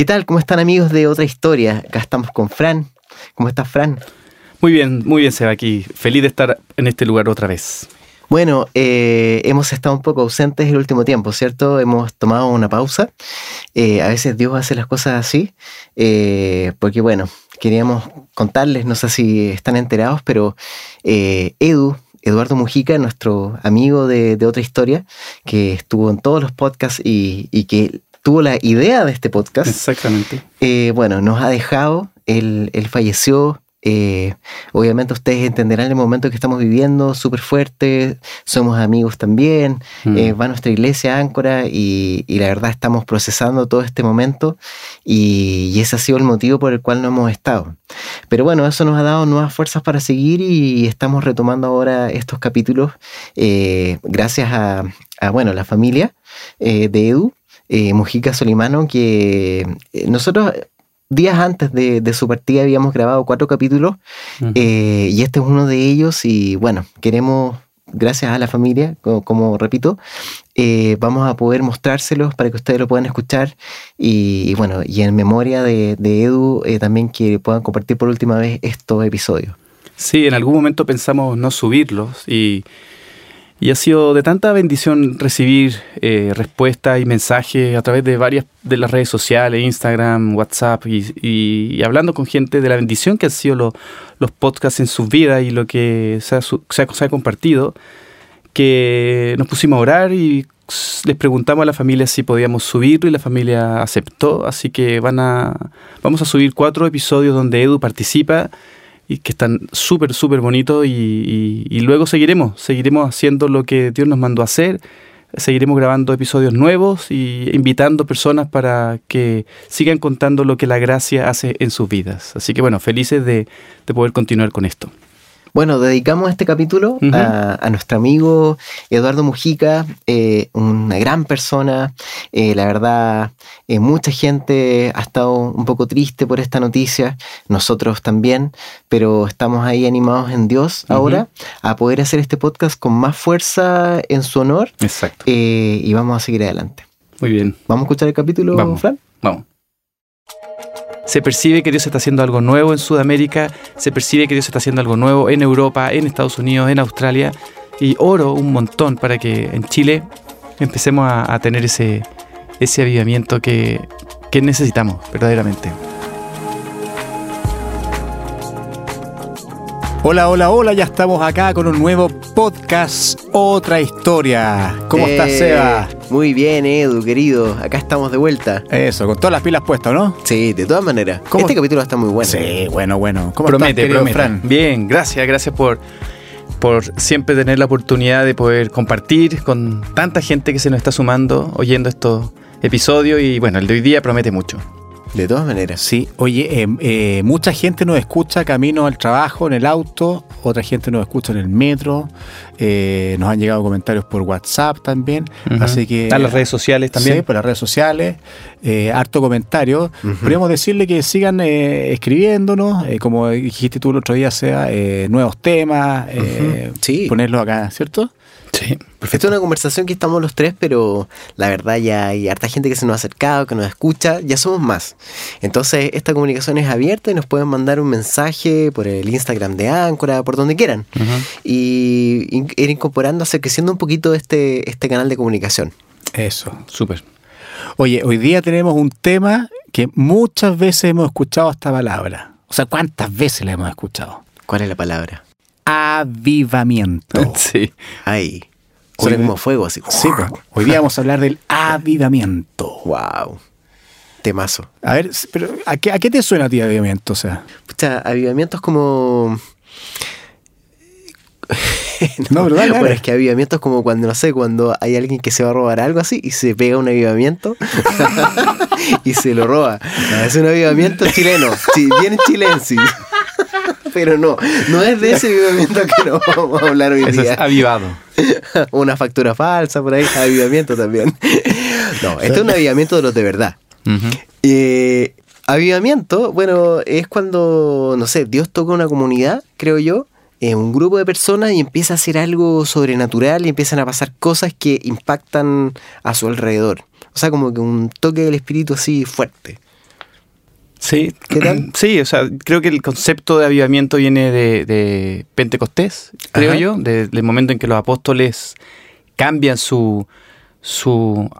¿Qué tal? ¿Cómo están amigos de otra historia? Acá estamos con Fran. ¿Cómo estás, Fran? Muy bien, muy bien, Seba, aquí. Feliz de estar en este lugar otra vez. Bueno, eh, hemos estado un poco ausentes el último tiempo, ¿cierto? Hemos tomado una pausa. Eh, a veces Dios hace las cosas así, eh, porque bueno, queríamos contarles, no sé si están enterados, pero Edu, Eduardo Mujica, nuestro amigo de, otra historia, que estuvo en todos los podcasts y, y que tuvo la idea de este podcast. Exactamente. bueno, nos ha dejado, él, él falleció eh, obviamente ustedes entenderán el momento que estamos viviendo, súper fuerte, somos amigos también, mm. eh, va nuestra iglesia Áncora y, la verdad estamos procesando todo este momento y, ese ha sido el motivo por el cual no hemos estado. Pero bueno, eso nos ha dado nuevas fuerzas para seguir y estamos retomando ahora estos capítulos eh, gracias a, bueno, la familia de Edu. Mujica Solimano, que nosotros días antes de, su partida habíamos grabado cuatro capítulos eh, y este es uno de ellos y bueno, queremos, gracias a la familia, como, repito, eh, vamos a poder mostrárselos para que ustedes lo puedan escuchar y, bueno, y en memoria de, Edu eh, también que puedan compartir por última vez estos episodios. Sí, en algún momento pensamos no subirlos y y ha sido de tanta bendición recibir eh, respuestas y mensajes a través de varias de las redes sociales, Instagram, WhatsApp, y, hablando con gente de la bendición que han sido los podcasts en sus vidas y lo que se ha, se, ha, compartido, que nos pusimos a orar y les preguntamos a la familia si podíamos subirlo y la familia aceptó, así que van a, vamos a subir cuatro episodios donde Edu participa y que están súper, súper bonitos y, luego seguiremos, seguiremos haciendo lo que Dios nos mandó hacer, seguiremos grabando episodios nuevos y invitando personas para que sigan contando lo que la gracia hace en sus vidas. Así que bueno, felices de poder continuar con esto. Bueno, dedicamos este capítulo a, nuestro amigo Eduardo Mujica, eh, una gran persona. Eh, la verdad, eh, mucha gente ha estado un poco triste por esta noticia, nosotros también, pero estamos ahí animados en Dios ahora a poder hacer este podcast con más fuerza en su honor. Exacto. y vamos a seguir adelante. Muy bien. ¿Vamos a escuchar el capítulo, vamos, Fran? Vamos. Se percibe que Dios está haciendo algo nuevo en Sudamérica, se percibe que Dios está haciendo algo nuevo en Europa, en Estados Unidos, en Australia. Y oro un montón para que en Chile empecemos a, tener ese, ese avivamiento que, que necesitamos verdaderamente. Hola, hola, hola, ya estamos acá con un nuevo podcast, otra historia. ¿Cómo estás, eh, Seba? Muy bien, Edu, querido. Acá estamos de vuelta. Eso, con todas las pilas puestas, ¿no? Sí, de todas maneras. Este capítulo está muy bueno. Sí, bueno, bueno. ¿Cómo promete, estás, promete. Fran? Bien, gracias, gracias por, por siempre tener la oportunidad de poder compartir con tanta gente que se nos está sumando oyendo estos episodios y bueno, el de hoy día promete mucho. De todas maneras. Sí, oye, eh, eh, mucha gente nos escucha camino al trabajo, en el auto, otra gente nos escucha en el metro, eh, nos han llegado comentarios por WhatsApp también, así que... A las redes sociales también. Sí, por las redes sociales, harto comentario. Podríamos decirle que sigan escribiéndonos, como dijiste tú el otro día, sea nuevos temas, sí. ponerlos acá, ¿cierto? Sí. Esta es una conversación que estamos los tres, pero la verdad ya hay harta gente que se nos ha acercado, que nos escucha, ya somos más. Entonces, esta comunicación es abierta y nos pueden mandar un mensaje por el Instagram de Áncora, por donde quieran. Y ir incorporando, hacer creciendo un poquito este, este canal de comunicación. Eso, súper. Oye, hoy día tenemos un tema que muchas veces hemos escuchado esta palabra. O sea, ¿cuántas veces la hemos escuchado? ¿Cuál es la palabra? avivamiento. Sí. Ahí. El mismo fuego, así. Sí, pues, hoy día vamos a hablar del avivamiento. Wow. Temazo. A ver, pero ¿a qué, te suena a ti avivamiento? O sea, Pucha, avivamiento es como. no, pero Bueno, es que avivamiento es como cuando, no sé, cuando hay alguien que se va a robar algo así y se pega un avivamiento y se lo roba. Es un avivamiento chileno. Bien chilense pero no, no es de ese avivamiento que nos vamos a hablar hoy día. Es avivado. Una factura falsa por ahí, avivamiento también. No, esto es un avivamiento de los de verdad. Eh, avivamiento, bueno, es cuando, no sé, Dios toca una comunidad, creo yo, en un grupo de personas y empieza a hacer algo sobrenatural y empiezan a pasar cosas que impactan a su alrededor. O sea, como que un toque del espíritu así fuerte. Sí, ¿qué tal? Sí, o sea, creo que el concepto de avivamiento viene de, Pentecostés, creo yo, del momento en que los apóstoles cambian su, su,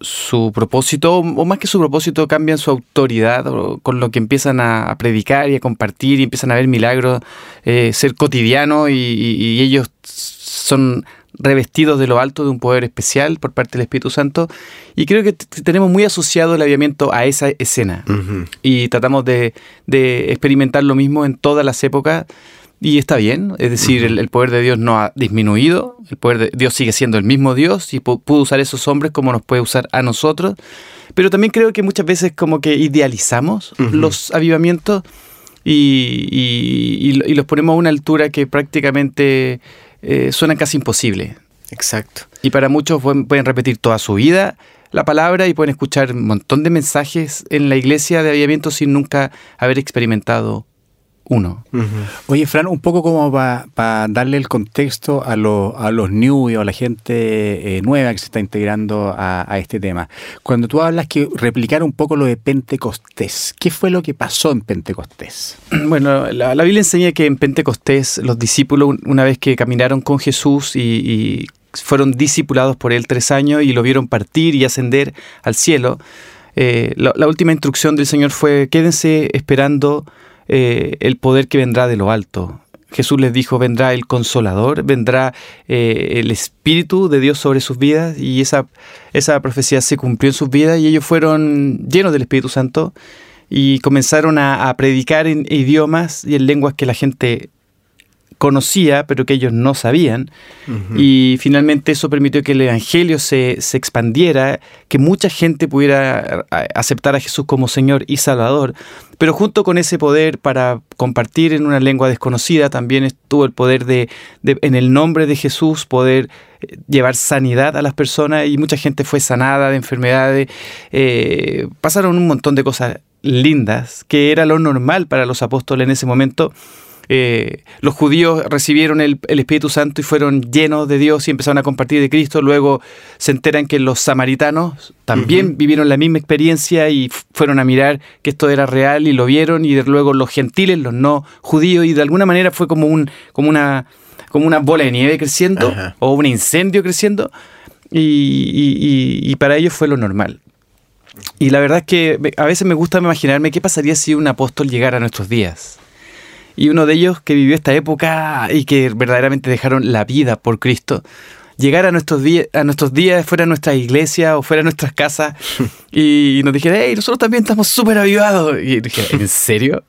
su propósito, o más que su propósito, cambian su autoridad con lo que empiezan a, predicar y a compartir y empiezan a ver milagros, eh, ser cotidiano y ellos son revestidos de lo alto de un poder especial por parte del Espíritu Santo. Y creo que tenemos muy asociado el aviamiento a esa escena. Y tratamos de, experimentar lo mismo en todas las épocas. Y está bien, es decir, el, poder de Dios no ha disminuido, el poder de Dios sigue siendo el mismo Dios y pudo usar a esos hombres como nos puede usar a nosotros. Pero también creo que muchas veces como que idealizamos los avivamientos y, y, los ponemos a una altura que prácticamente eh, suena casi imposible. Exacto. Y para muchos pueden, repetir toda su vida la palabra y pueden escuchar un montón de mensajes en la iglesia de avivamiento sin nunca haber experimentado uno. Oye, Fran, un poco como para darle el contexto a, a los new y a la gente eh, nueva que se está integrando a, este tema. Cuando tú hablas que replicar un poco lo de Pentecostés, ¿qué fue lo que pasó en Pentecostés? Bueno, la, Biblia enseña que en Pentecostés los discípulos, una vez que caminaron con Jesús y, fueron discipulados por él tres años y lo vieron partir y ascender al cielo, eh, la última instrucción del Señor fue quédense esperando eh, el poder que vendrá de lo alto. Jesús les dijo, vendrá el consolador, vendrá eh, el Espíritu de Dios sobre sus vidas y esa, esa profecía se cumplió en sus vidas y ellos fueron llenos del Espíritu Santo y comenzaron a, a predicar en idiomas y en lenguas que la gente conocía, pero que ellos no sabían. Y finalmente eso permitió que el Evangelio se, expandiera, que mucha gente pudiera aceptar a Jesús como Señor y Salvador. Pero junto con ese poder para compartir en una lengua desconocida, también estuvo el poder de, en el nombre de Jesús, poder eh, llevar sanidad a las personas y mucha gente fue sanada de enfermedades. Eh, pasaron un montón de cosas lindas, que era lo normal para los apóstoles en ese momento eh, los judíos recibieron el, Espíritu Santo y fueron llenos de Dios y empezaron a compartir de Cristo. Luego se enteran que los samaritanos también vivieron la misma experiencia y fueron a mirar que esto era real y lo vieron. Y luego los gentiles, los no judíos, y de alguna manera fue como, un, como, una, como una bola de nieve creciendo o un incendio creciendo. y para ellos fue lo normal. Y la verdad es que a veces me gusta imaginarme qué pasaría si un apóstol llegara a nuestros días y uno de ellos que vivió esta época y que verdaderamente dejaron la vida por Cristo, llegar a nuestros, días, a nuestros días fuera de nuestra iglesia o fuera de nuestras casas y nos dijera, hey, nosotros también estamos súper avivados. Y dije, ¿en serio?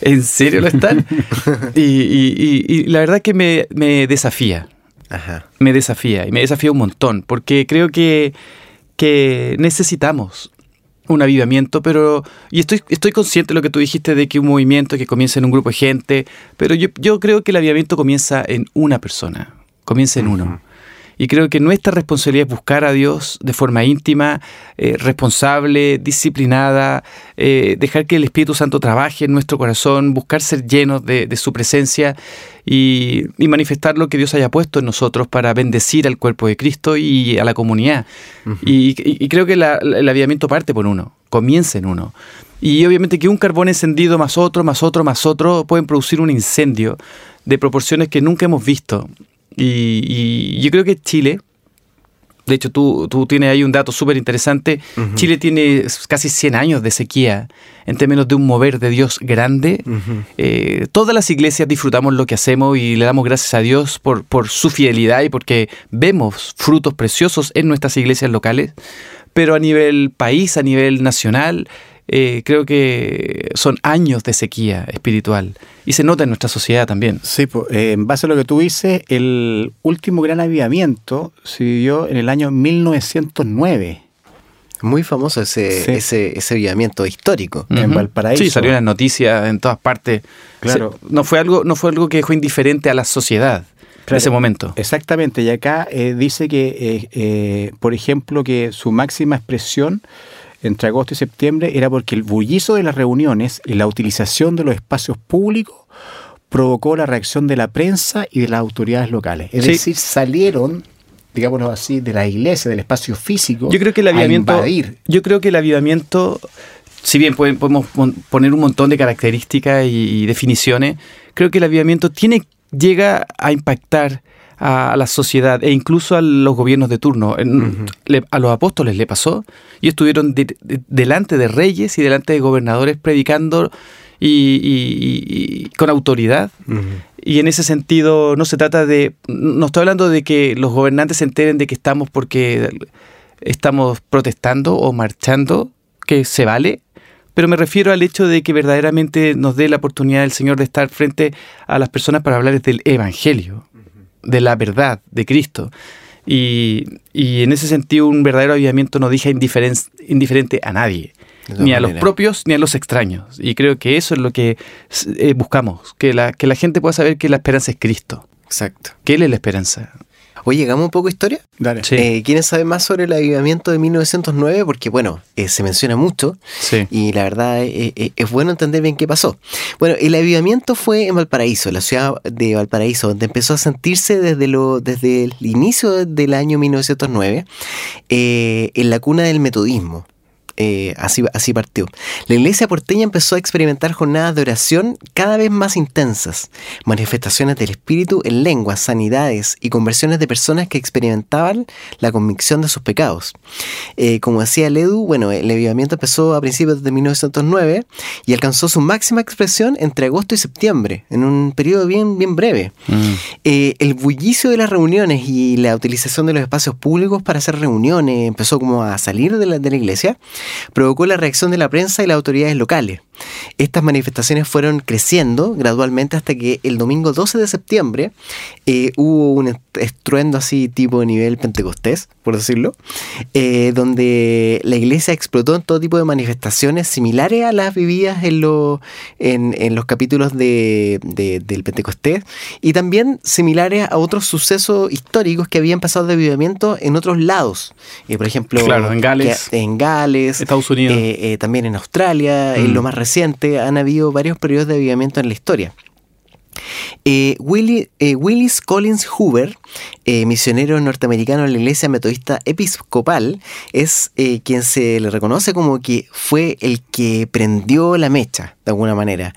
¿En serio lo están? y, la verdad que me, desafía. Me desafía y me desafía un montón porque creo que, que necesitamos un avivamiento, pero y estoy, estoy consciente de lo que tú dijiste de que un movimiento que comienza en un grupo de gente, pero yo, yo creo que el avivamiento comienza en una persona, comienza en uno. Y creo que nuestra responsabilidad es buscar a Dios de forma íntima, eh, responsable, disciplinada, eh, dejar que el Espíritu Santo trabaje en nuestro corazón, buscar ser llenos de, su presencia y, manifestar lo que Dios haya puesto en nosotros para bendecir al cuerpo de Cristo y a la comunidad. y, creo que el avivamiento parte por uno, comienza en uno. Y obviamente que un carbón encendido más otro, más otro, más otro, pueden producir un incendio de proporciones que nunca hemos visto. Y, yo creo que Chile, de hecho tú, tú tienes ahí un dato súper interesante, Chile tiene casi 100 años de sequía en términos de un mover de Dios grande. Eh, todas las iglesias disfrutamos lo que hacemos y le damos gracias a Dios por, por su fidelidad y porque vemos frutos preciosos en nuestras iglesias locales. Pero a nivel país, a nivel nacional, eh, creo que son años de sequía espiritual y se nota en nuestra sociedad también. Sí, eh, en base a lo que tú dices, el último gran avivamiento se vivió en el año 1909. Muy famoso ese, ese, ese avivamiento histórico en Valparaíso. Sí, salió en las noticias en todas partes. Claro. no, fue algo, no fue algo que dejó indiferente a la sociedad. en ese momento. Exactamente, y acá eh, dice que, por ejemplo, que su máxima expresión entre agosto y septiembre era porque el bullizo de las reuniones y la utilización de los espacios públicos provocó la reacción de la prensa y de las autoridades locales. Es decir, salieron digámoslo así, de la iglesia, del espacio físico, yo creo que el avivamiento, Yo creo que el avivamiento si bien podemos poner un montón de características y, definiciones, creo que el avivamiento tiene, llega a impactar a, la sociedad e incluso a los gobiernos de turno. a los apóstoles le pasó y estuvieron delante de reyes y delante de gobernadores predicando y, con autoridad. Y en ese sentido no se trata de, no estoy hablando de que los gobernantes se enteren de que estamos porque estamos protestando o marchando, que se vale, pero me refiero al hecho de que verdaderamente nos dé la oportunidad el Señor de estar frente a las personas para hablarles del Evangelio, de la verdad, de Cristo. Y, en ese sentido un verdadero avivamiento no deja indiferente a nadie ni a los propios ni a los extraños. Y creo que eso es lo que eh, buscamos, que la, que la gente pueda saber que la esperanza es Cristo. Exacto. Que Él es la esperanza. Oye, llegamos un poco a historia. Dale. Eh, ¿Quiénes saben más sobre el avivamiento de 1909? Porque, bueno, eh, se menciona mucho sí. y la verdad es bueno entender bien qué pasó. Bueno, el avivamiento fue en Valparaíso, la ciudad de Valparaíso, donde empezó a sentirse desde, lo, desde el inicio del año 1909 en la cuna del metodismo. Eh, así, así partió. La iglesia porteña empezó a experimentar jornadas de oración cada vez más intensas, manifestaciones del espíritu en lenguas, sanidades y conversiones de personas que experimentaban la convicción de sus pecados. Eh, como decía Ledu, bueno, el avivamiento empezó a principios de 1909 y alcanzó su máxima expresión entre agosto y septiembre, en un periodo bien, bien breve. Mm. Eh, el bullicio de las reuniones y la utilización de los espacios públicos para hacer reuniones empezó como a salir de la, de la iglesia provocó la reacción de la prensa y las autoridades locales. Estas manifestaciones fueron creciendo gradualmente hasta que el domingo 12 de septiembre eh, hubo un estruendo así tipo de nivel pentecostés, por decirlo, eh, donde la iglesia explotó en todo tipo de manifestaciones similares a las vividas en, en, los capítulos de, del pentecostés y también similares a otros sucesos históricos que habían pasado de avivamiento en otros lados. Eh, por ejemplo, en Gales, en Gales Estados Unidos. también en Australia, en lo mm. más reciente han habido varios periodos de avivamiento en la historia. Eh, eh, Willis Collins Hoover, eh, misionero norteamericano en la iglesia metodista episcopal, es quien se le reconoce como que fue el que prendió la mecha, de alguna manera,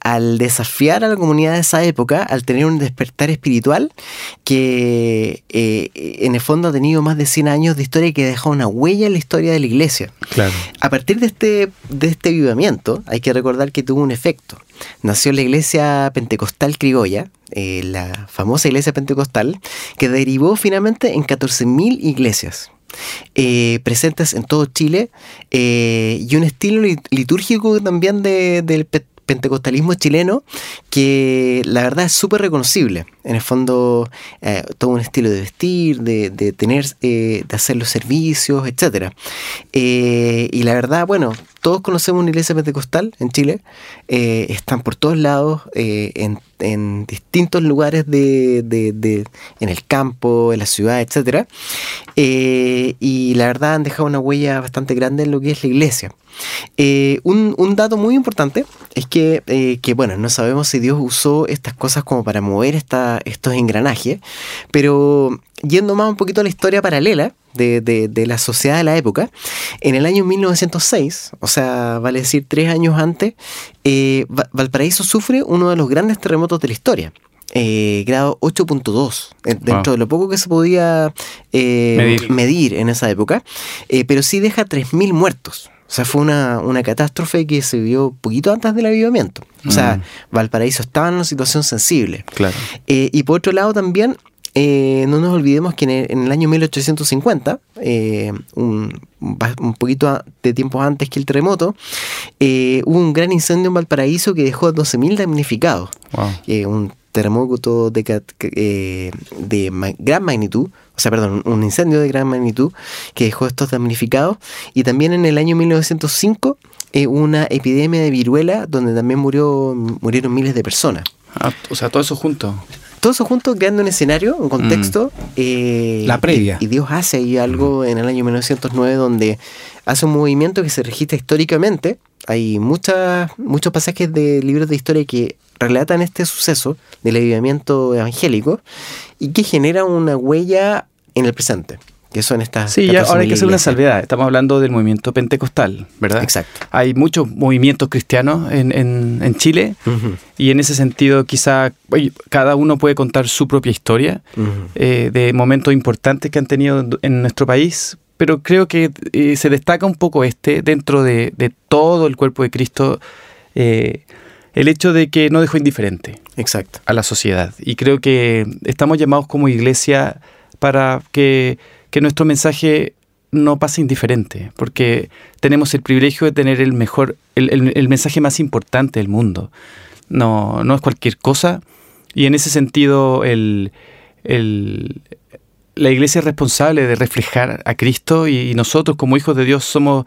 al desafiar a la comunidad de esa época, al tener un despertar espiritual que en el fondo ha tenido más de 100 años de historia y que deja una huella en la historia de la iglesia. A partir de este, de este avivamiento, hay que recordar que tuvo un efecto nació la iglesia pentecostal criolla, eh, la famosa iglesia pentecostal, que derivó finalmente en 14.000 iglesias. Eh, presentes en todo Chile eh, y un estilo litúrgico también de, del pentecostalismo chileno que la verdad es súper reconocible. En el fondo, eh, todo un estilo de vestir, de, tener, de hacer los servicios, etc. Y la verdad, bueno, todos conocemos una iglesia pentecostal en Chile, están por todos lados, en, distintos lugares de, de, en el campo, en la ciudad, etc. y la verdad han dejado una huella bastante grande en lo que es la iglesia. un, un dato muy importante es que eh, que, bueno, no sabemos si Dios usó estas cosas como para mover esta, estos engranajes, pero yendo más un poquito a la historia paralela de, la sociedad de la época, en el año 1906, o sea, vale decir tres años antes, eh, Valparaíso sufre uno de los grandes terremotos de la historia. Eh, grado 8.2, dentro de lo poco que se podía medir. en esa época, pero sí deja 3.000 muertos. O sea, fue una, catástrofe que se vio poquito antes del avivamiento. O sea, mm. Valparaíso estaba en una situación sensible. Claro. Eh, y por otro lado también, eh, no nos olvidemos que en el, año 1850, eh, un, un, poquito de tiempo antes que el terremoto, hubo un gran incendio en Valparaíso que dejó 12.000 damnificados. Wow. un terremoto de, de gran magnitud, o sea, perdón, un incendio de gran magnitud que dejó estos damnificados. Y también en el año 1905 eh, una epidemia de viruela donde también murió, murieron miles de personas. Ah, o sea, todo eso junto. Todo eso junto creando un escenario, un contexto. Mm. Eh, La previa. Y, Dios hace ahí algo en el año 1909 donde hace un movimiento que se registra históricamente. Hay muchas, muchos pasajes de libros de historia que relatan este suceso del avivamiento evangélico y que genera una huella en el presente. Que son estas. Sí, ahora hay que hacer una salvedad. Estamos hablando del movimiento pentecostal, ¿verdad? Exacto. Hay muchos movimientos cristianos en, en, Chile y en ese sentido, quizá cada uno puede contar su propia historia eh, de momentos importantes que han tenido en nuestro país. Pero creo que eh, se destaca un poco este dentro de, de todo el cuerpo de Cristo. Eh, el hecho de que no dejó indiferente Exacto. a la sociedad. Y creo que estamos llamados como iglesia para que, nuestro mensaje no pase indiferente, porque tenemos el privilegio de tener el mejor, el, mensaje más importante del mundo. No, no es cualquier cosa. Y en ese sentido, el, la iglesia es responsable de reflejar a Cristo y nosotros como hijos de Dios somos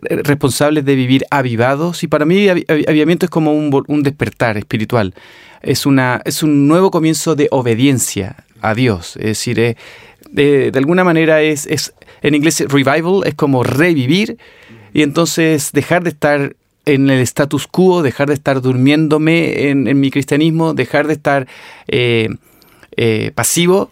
responsables de vivir avivados y para mí avivamiento es como un, despertar espiritual. Es, una, es un nuevo comienzo de obediencia a Dios. Es decir, eh, de, alguna manera es, es, en inglés revival es como revivir y entonces dejar de estar en el status quo, dejar de estar durmiéndome en, mi cristianismo, dejar de estar eh, eh, pasivo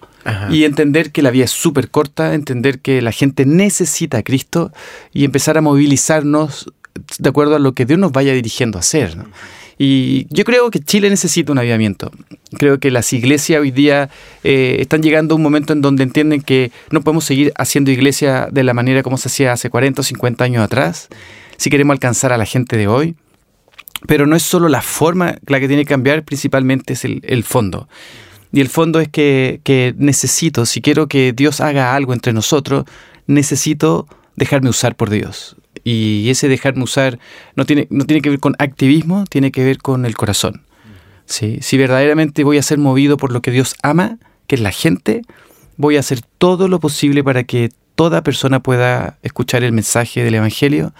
y entender que la vida es súper corta, entender que la gente necesita a Cristo y empezar a movilizarnos de acuerdo a lo que Dios nos vaya dirigiendo a hacer. Y yo creo que Chile necesita un avivamiento. Creo que las iglesias hoy día eh, están llegando a un momento en donde entienden que no podemos seguir haciendo iglesia de la manera como se hacía hace 40 o 50 años atrás, si queremos alcanzar a la gente de hoy. Pero no es solo la forma la que tiene que cambiar, principalmente es el, el fondo. Y el fondo es que, necesito, si quiero que Dios haga algo entre nosotros, necesito dejarme usar por Dios. Y ese dejarme usar no tiene, no tiene que ver con activismo, tiene que ver con el corazón. ¿Sí? Si verdaderamente voy a ser movido por lo que Dios ama, que es la gente, voy a hacer todo lo posible para que toda persona pueda escuchar el mensaje del Evangelio.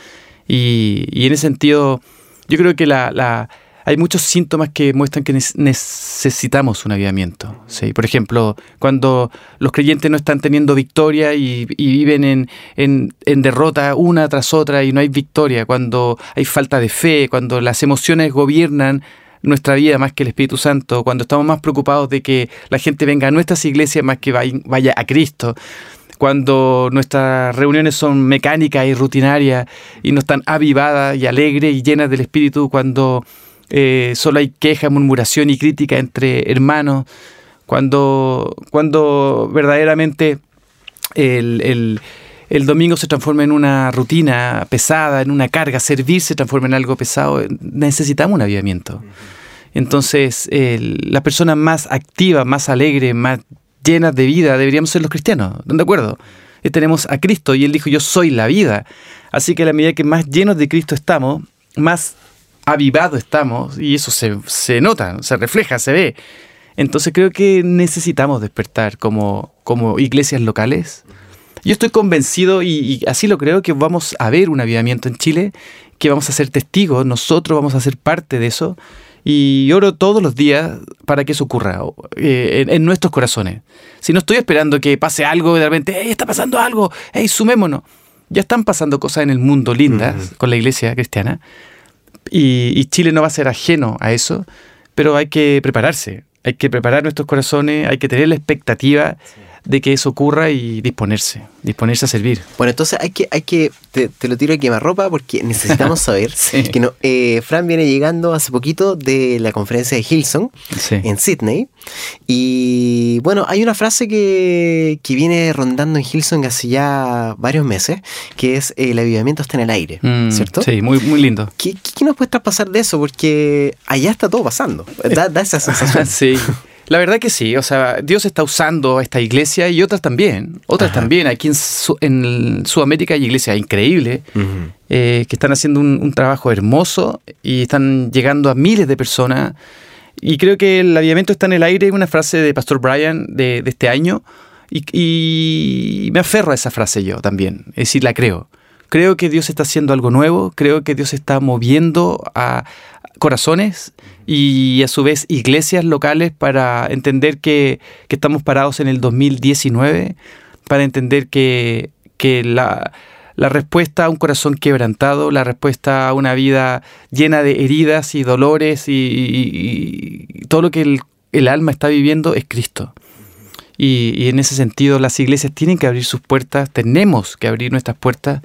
Y, en ese sentido, yo creo que la hay muchos síntomas que muestran que necesitamos un avivamiento. ¿sí? Por ejemplo, cuando los creyentes no están teniendo victoria y, viven en, en, derrota una tras otra y no hay victoria, cuando hay falta de fe, cuando las emociones gobiernan nuestra vida más que el Espíritu Santo, cuando estamos más preocupados de que la gente venga a nuestras iglesias más que vaya a Cristo cuando nuestras reuniones son mecánicas y rutinarias y no están avivadas y alegres y llenas del Espíritu, cuando eh, solo hay queja, murmuración y crítica entre hermanos, cuando, cuando verdaderamente el, domingo se transforma en una rutina pesada, en una carga, servir se transforma en algo pesado, necesitamos un avivamiento. Entonces, la persona más activa, más alegre, más llena de vida deberíamos ser los cristianos, ¿de acuerdo? Y tenemos a Cristo y Él dijo, yo soy la vida. Así que a la medida que más llenos de Cristo estamos, más avivado estamos y eso se, nota, se refleja, se ve. Entonces creo que necesitamos despertar como, como iglesias locales. Yo estoy convencido y, así lo creo que vamos a ver un avivamiento en Chile, que vamos a ser testigos, nosotros vamos a ser parte de eso. Y oro todos los días para que eso ocurra eh, en, nuestros corazones. Si no estoy esperando que pase algo y de repente, hey, está pasando algo, hey, sumémonos. Ya están pasando cosas en el mundo lindas con la iglesia cristiana y, Chile no va a ser ajeno a eso, pero hay que prepararse, hay que preparar nuestros corazones, hay que tener la expectativa de que eso ocurra y disponerse, disponerse a servir. Bueno, entonces hay que, hay que te, lo tiro a ropa porque necesitamos saber que no, eh, Fran viene llegando hace poquito de la conferencia de Hilson en Sydney y bueno, hay una frase que, que, viene rondando en Hilson hace ya varios meses, que es el avivamiento está en el aire, mm, ¿cierto? Sí, muy, muy lindo. ¿Qué, ¿Qué, nos puede traspasar de eso? Porque allá está todo pasando, da, da esa sensación. sí. La verdad que sí, o sea, Dios está usando esta iglesia y otras también, otras también. Aquí en, Sudamérica hay iglesias increíbles eh, que están haciendo un, trabajo hermoso y están llegando a miles de personas. Y creo que el avivamiento está en el aire, una frase de Pastor Brian de, este año, y, y, me aferro a esa frase yo también, es decir, la creo. Creo que Dios está haciendo algo nuevo, creo que Dios está moviendo a, corazones y a su vez iglesias locales para entender que, estamos parados en el 2019, para entender que, la, respuesta a un corazón quebrantado, la respuesta a una vida llena de heridas y dolores y, todo lo que el, alma está viviendo es Cristo. Y, en ese sentido las iglesias tienen que abrir sus puertas, tenemos que abrir nuestras puertas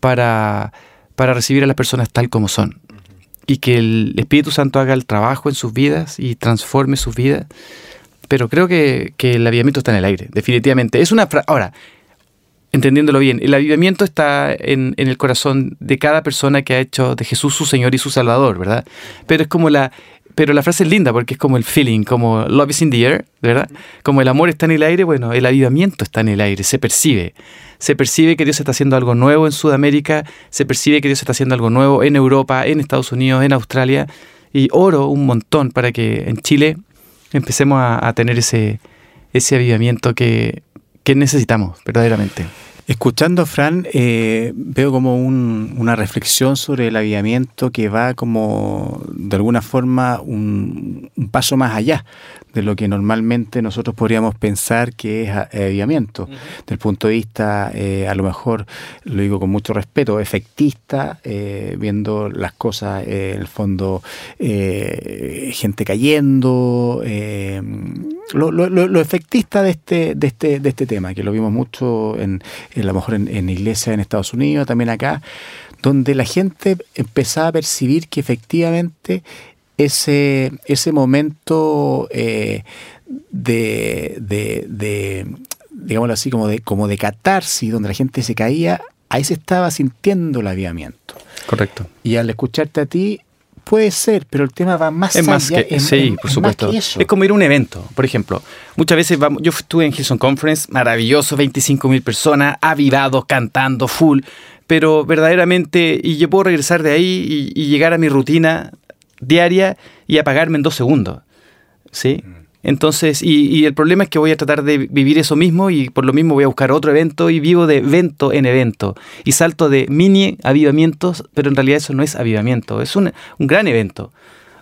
para, para recibir a las personas tal como son. Y que el Espíritu Santo haga el trabajo en sus vidas y transforme sus vidas. Pero creo que, el avivamiento está en el aire, definitivamente. Es una Ahora, entendiéndolo bien, el avivamiento está en, en, el corazón de cada persona que ha hecho de Jesús su Señor y su Salvador, ¿verdad? Pero es como la, pero la frase es linda porque es como el feeling, como love is in the air, ¿verdad? Como el amor está en el aire, bueno, el avivamiento está en el aire, se percibe. Se percibe que Dios está haciendo algo nuevo en Sudamérica, se percibe que Dios está haciendo algo nuevo en Europa, en Estados Unidos, en Australia. Y oro un montón para que en Chile empecemos a, tener ese, ese avivamiento que, que necesitamos verdaderamente. Escuchando a Fran, eh, veo como una reflexión sobre el avivamiento que va como de alguna forma un, paso más allá de lo que normalmente nosotros podríamos pensar que es avivamiento. Del punto de vista, eh, a lo mejor, lo digo con mucho respeto, efectista, eh, viendo las cosas, en el fondo, gente cayendo, lo, efectista de este, de, este, de este tema, que lo vimos mucho en a lo mejor en, en iglesias en Estados Unidos, también acá, donde la gente empezaba a percibir que efectivamente ese, ese momento eh, de, de, digámoslo así, como de, como de catarsis, donde la gente se caía, ahí se estaba sintiendo el aviamiento. Correcto. Y al escucharte a ti, Puede ser, pero el tema va más es Más que, sí, por supuesto. Es como ir a un evento, por ejemplo. Muchas veces vamos, yo estuve en Hilson Conference, maravilloso, 25 mil personas, avivados, cantando, full, pero verdaderamente, y yo puedo regresar de ahí y, y llegar a mi rutina diaria y apagarme en dos segundos. ¿Sí? Entonces, y, el problema es que voy a tratar de vivir eso mismo y por lo mismo voy a buscar otro evento y vivo de evento en evento. Y salto de mini avivamientos, pero en realidad eso no es avivamiento, es un, gran evento.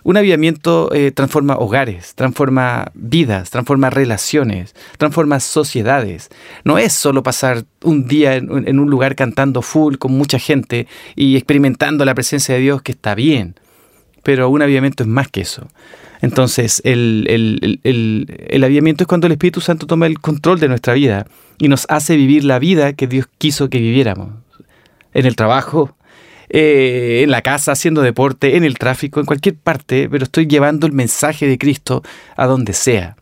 Un avivamiento eh, transforma hogares, transforma vidas, transforma relaciones, transforma sociedades. No es solo pasar un día en, en un lugar cantando full con mucha gente y experimentando la presencia de Dios, que está bien, pero un avivamiento es más que eso. Entonces, el, el, el, el, avivamiento es cuando el Espíritu Santo toma el control de nuestra vida y nos hace vivir la vida que Dios quiso que viviéramos. En el trabajo, eh, en la casa, haciendo deporte, en el tráfico, en cualquier parte, pero estoy llevando el mensaje de Cristo a donde sea.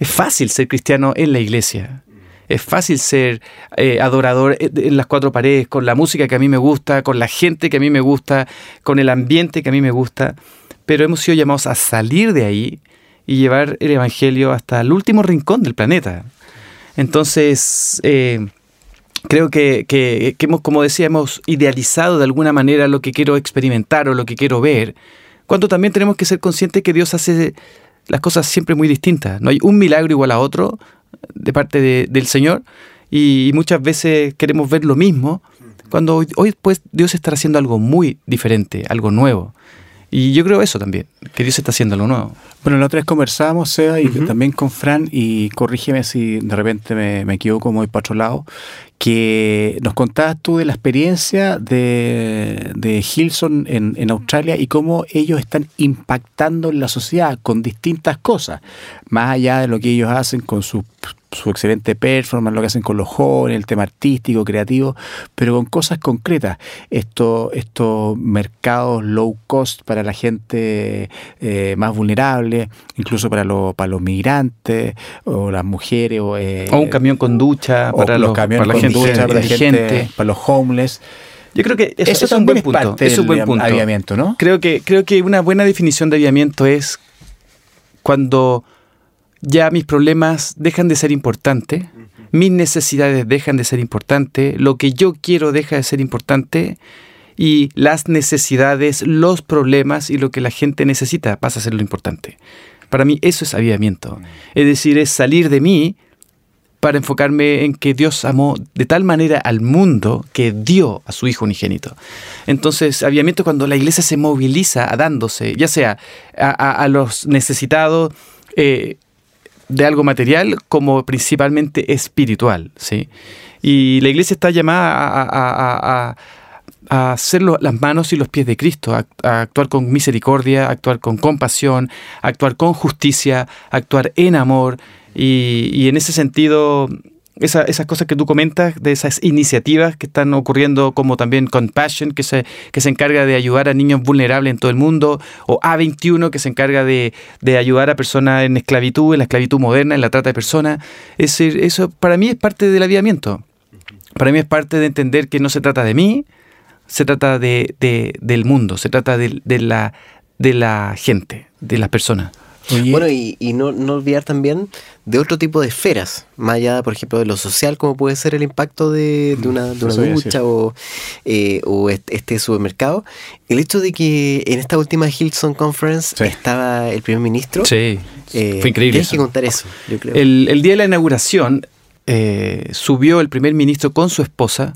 Es fácil ser cristiano en la iglesia. Es fácil ser eh, adorador en las cuatro paredes, con la música que a mí me gusta, con la gente que a mí me gusta, con el ambiente que a mí me gusta pero hemos sido llamados a salir de ahí y llevar el Evangelio hasta el último rincón del planeta. Entonces, eh, creo que, hemos, como decía, hemos idealizado de alguna manera lo que quiero experimentar o lo que quiero ver, cuando también tenemos que ser conscientes que Dios hace las cosas siempre muy distintas. No hay un milagro igual a otro de parte del Señor y muchas veces queremos ver lo mismo, cuando hoy, hoy pues Dios está haciendo algo muy diferente, algo nuevo. Y yo creo eso también, que Dios está haciendo algo nuevo. Bueno, la otra vez conversábamos, Seba, y también con Fran, y corrígeme si de repente me, me equivoco, muy para otro lado, que nos contabas tú de la experiencia de, de Hilson en, en, Australia y cómo ellos están impactando en la sociedad con distintas cosas, más allá de lo que ellos hacen con sus su excelente performance, lo que hacen con los jóvenes, el tema artístico, creativo, pero con cosas concretas. Estos, estos mercados low cost para la gente eh, más vulnerable, incluso para, los para los migrantes o las mujeres. O, eh, un camión con ducha para, los, camiones para la gente, para, la gente, para los homeless. Yo creo que eso, es un buen punto. Es un buen punto. Aviamiento, ¿no? Creo que, creo que una buena definición de aviamiento es cuando ya mis problemas dejan de ser importantes, mis necesidades dejan de ser importantes, lo que yo quiero deja de ser importante y las necesidades, los problemas y lo que la gente necesita pasa a ser lo importante. Para mí eso es avivamiento. Es decir, es salir de mí para enfocarme en que Dios amó de tal manera al mundo que dio a su Hijo unigénito. Entonces, avivamiento cuando la iglesia se moviliza a dándose, ya sea a, los necesitados, eh, de algo material como principalmente espiritual. ¿sí? Y la iglesia está llamada a, a, hacer las manos y los pies de Cristo, a, actuar con misericordia, a actuar con compasión, a actuar con justicia, a actuar en amor, Y, en ese sentido, esas cosas que tú comentas, de esas iniciativas que están ocurriendo, como también Compassion, que se, que se encarga de ayudar a niños vulnerables en todo el mundo, o A21, que se encarga de, ayudar a personas en esclavitud, en la esclavitud moderna, en la trata de personas. Es, eso para mí es parte del aviamiento. Para mí es parte de entender que no se trata de mí, se trata de, del mundo, se trata de, la, de la gente, de las personas. Bueno, y, no, olvidar también de otro tipo de esferas, más allá, por ejemplo, de lo social, como puede ser el impacto de, una, de una ducha o, eh, o, este supermercado. El hecho de que en esta última Hilton Conference estaba el primer ministro. Sí, eh, fue increíble. Tienes que contar eso, yo creo. El, día de la inauguración eh, subió el primer ministro con su esposa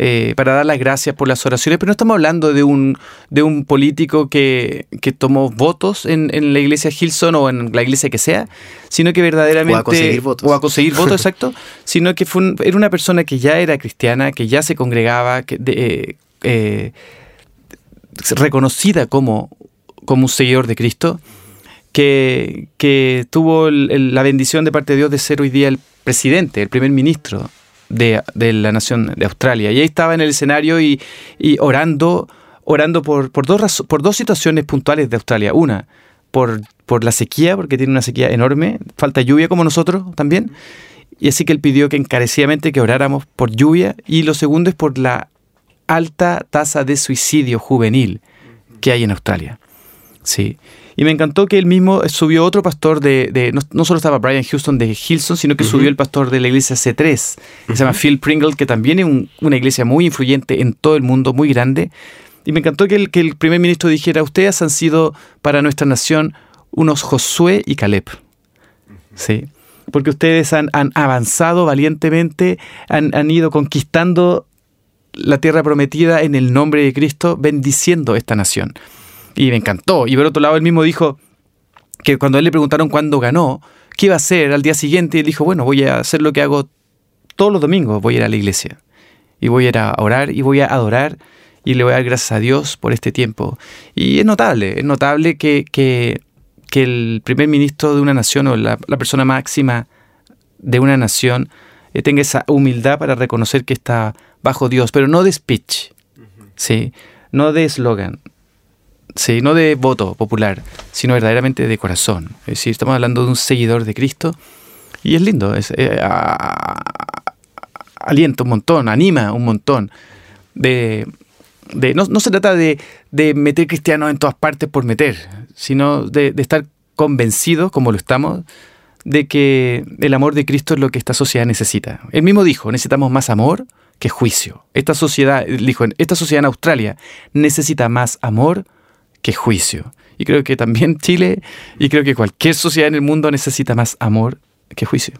eh, para dar las gracias por las oraciones, pero no estamos hablando de un, de un político que, tomó votos en, la iglesia Hilson o en la iglesia que sea, sino que verdaderamente... O a conseguir votos. O a conseguir votos, exacto. Sino que fue era una persona que ya era cristiana, que ya se congregaba, que, eh, eh, reconocida como, como un seguidor de Cristo, que, que tuvo la bendición de parte de Dios de ser hoy día el presidente, el primer ministro de, la nación de Australia. Y ahí estaba en el escenario y, orando, orando por, por, dos, por dos situaciones puntuales de Australia. Una, por, por la sequía, porque tiene una sequía enorme, falta lluvia como nosotros también. Y así que él pidió que encarecidamente que oráramos por lluvia. Y lo segundo es por la alta tasa de suicidio juvenil que hay en Australia. Sí. Y me encantó que él mismo subió otro pastor de, no, solo estaba Brian Houston de Hilson, sino que subió el pastor de la iglesia C3, que se llama Phil Pringle, que también es una iglesia muy influyente en todo el mundo, muy grande. Y me encantó que el, que el primer ministro dijera, ustedes han sido para nuestra nación unos Josué y Caleb. Sí porque ustedes han, avanzado valientemente, han, han, ido conquistando la tierra prometida en el nombre de Cristo, bendiciendo esta nación. Y me encantó. Y por otro lado, él mismo dijo que cuando a él le preguntaron cuándo ganó, qué iba a hacer al día siguiente, él dijo, bueno, voy a hacer lo que hago todos los domingos, voy a ir a la iglesia. Y voy a ir a orar y voy a adorar y le voy a dar gracias a Dios por este tiempo. Y es notable, es notable que, que, el primer ministro de una nación o la, persona máxima de una nación eh, tenga esa humildad para reconocer que está bajo Dios, pero no de speech, ¿sí? no de eslogan, Sí, no de voto popular, sino verdaderamente de corazón. Es decir, estamos hablando de un seguidor de Cristo y es lindo, es, eh, alienta un montón, anima un montón. De, no, se trata de, meter cristianos en todas partes por meter, sino de, estar convencidos, como lo estamos, de que el amor de Cristo es lo que esta sociedad necesita. Él mismo dijo, necesitamos más amor que juicio. Esta sociedad, dijo, esta sociedad en Australia necesita más amor que juicio. Y creo que también Chile y creo que cualquier sociedad en el mundo necesita más amor que juicio.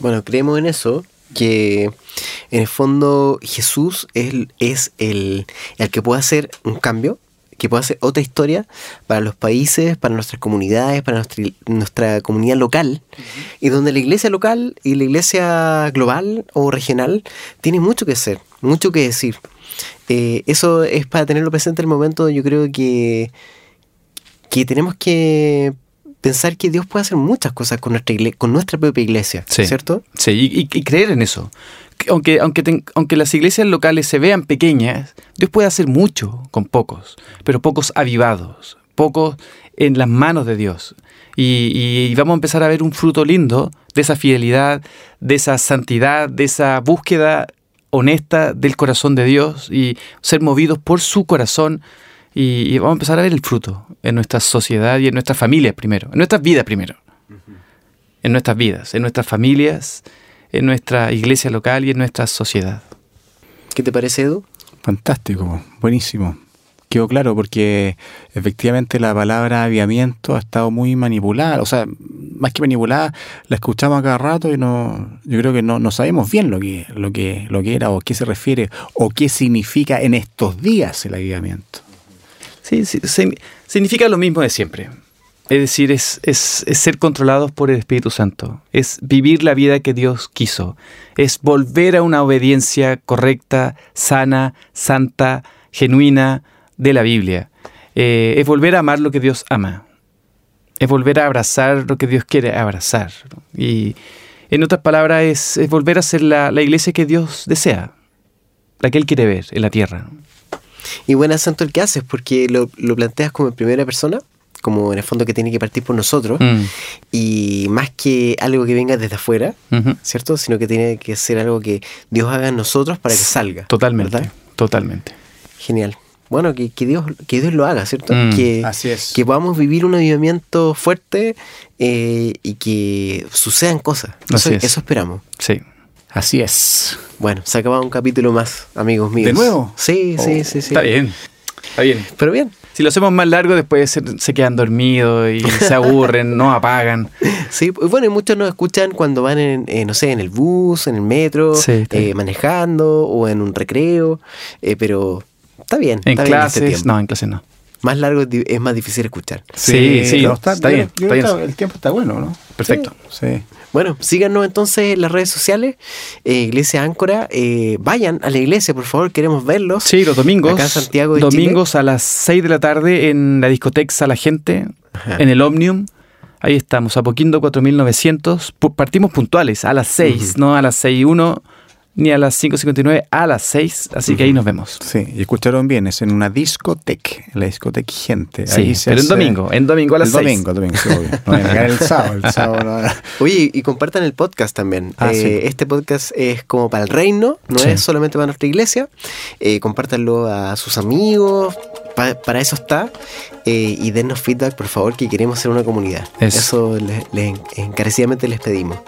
Bueno, creemos en eso, que en el fondo Jesús es, es el, el que puede hacer un cambio, que puede hacer otra historia para los países, para nuestras comunidades, para nuestra, nuestra comunidad local, y donde la iglesia local y la iglesia global o regional tiene mucho que hacer, mucho que decir. Eh, eso es para tenerlo presente en el momento, yo creo que, que tenemos que pensar que Dios puede hacer muchas cosas con nuestra, con nuestra propia iglesia, ¿cierto? Sí, y, creer en eso. Aunque, aunque, aunque las iglesias locales se vean pequeñas, Dios puede hacer mucho con pocos, pero pocos avivados, pocos en las manos de Dios. Y, y, vamos a empezar a ver un fruto lindo de esa fidelidad, de esa santidad, de esa búsqueda honesta del corazón de Dios y ser movidos por su corazón y, vamos a empezar a ver el fruto en nuestra sociedad y en nuestras familias primero, en nuestras vidas primero, en nuestras vidas, en nuestras familias, en nuestra iglesia local y en nuestra sociedad. ¿Qué te parece, Edu? Fantástico, buenísimo quedó claro porque efectivamente la palabra aviamiento ha estado muy manipulada, o sea, más que manipulada, la escuchamos a cada rato y no, yo creo que no, no sabemos bien lo que, lo, que, lo que era o qué se refiere o qué significa en estos días el aviamiento. Sí, sí significa lo mismo de siempre. Es decir, es, ser controlados por el Espíritu Santo, es vivir la vida que Dios quiso, es volver a una obediencia correcta, sana, santa, genuina, de la Biblia. Eh, es volver a amar lo que Dios ama. es volver a abrazar lo que Dios quiere abrazar. Y en otras palabras, es, volver a ser la, iglesia que Dios desea, la que Él quiere ver en la tierra. Y buen acento el que haces, porque lo, planteas como en primera persona, como en el fondo que tiene que partir por nosotros, mm. y más que algo que venga desde afuera, ¿cierto? Sino que tiene que ser algo que Dios haga en nosotros para que salga. Totalmente, totalmente. Genial bueno, que, Dios, que Dios lo haga, ¿cierto? Mm, que, que podamos vivir un avivamiento fuerte eh, y que sucedan cosas. Eso, eso esperamos. Sí. Así es. Bueno, se acaba un capítulo más, amigos míos. ¿De nuevo? Sí, sí, sí, sí. Está bien. Está bien. Pero bien. Si lo hacemos más largo, después se, quedan dormidos y se aburren, no apagan. Sí, bueno, y muchos nos escuchan cuando van en, eh, no sé, en el bus, en el metro, eh, manejando o en un recreo, pero Está bien. En este clases, no, en clases no. Más largo es más difícil escuchar. Sí, sí, está, bien. el tiempo está bueno, ¿no? Perfecto. Sí. Bueno, síganos entonces en las redes sociales, eh, Iglesia Áncora. Eh, vayan a la iglesia, por favor, queremos verlos. Sí, los domingos. Acá en Santiago de Domingos a las 6 de la tarde en la discoteca La Gente, en el Omnium. Ahí estamos, a Poquindo 4900. Partimos puntuales, a las 6, no a las 6 y 1 ni a las 5.59, a las 6, así que ahí nos vemos. Sí, y escucharon bien, es en una discoteca, la discoteca Gente. Sí, pero en domingo, en domingo a las 6. domingo, domingo, sí, obvio. No el sábado, el sábado Oye, y compartan el podcast también. Ah, eh, este podcast es como para el reino, no es solamente para nuestra iglesia. Eh, compártanlo a sus amigos, para eso está. Eh, y dennos feedback, por favor, que queremos ser una comunidad. Eso, les, encarecidamente les pedimos.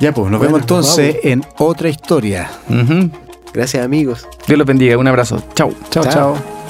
Ya pues, nos vemos entonces en otra historia. Gracias amigos. Dios los bendiga, un abrazo. Chau. Chao, chao.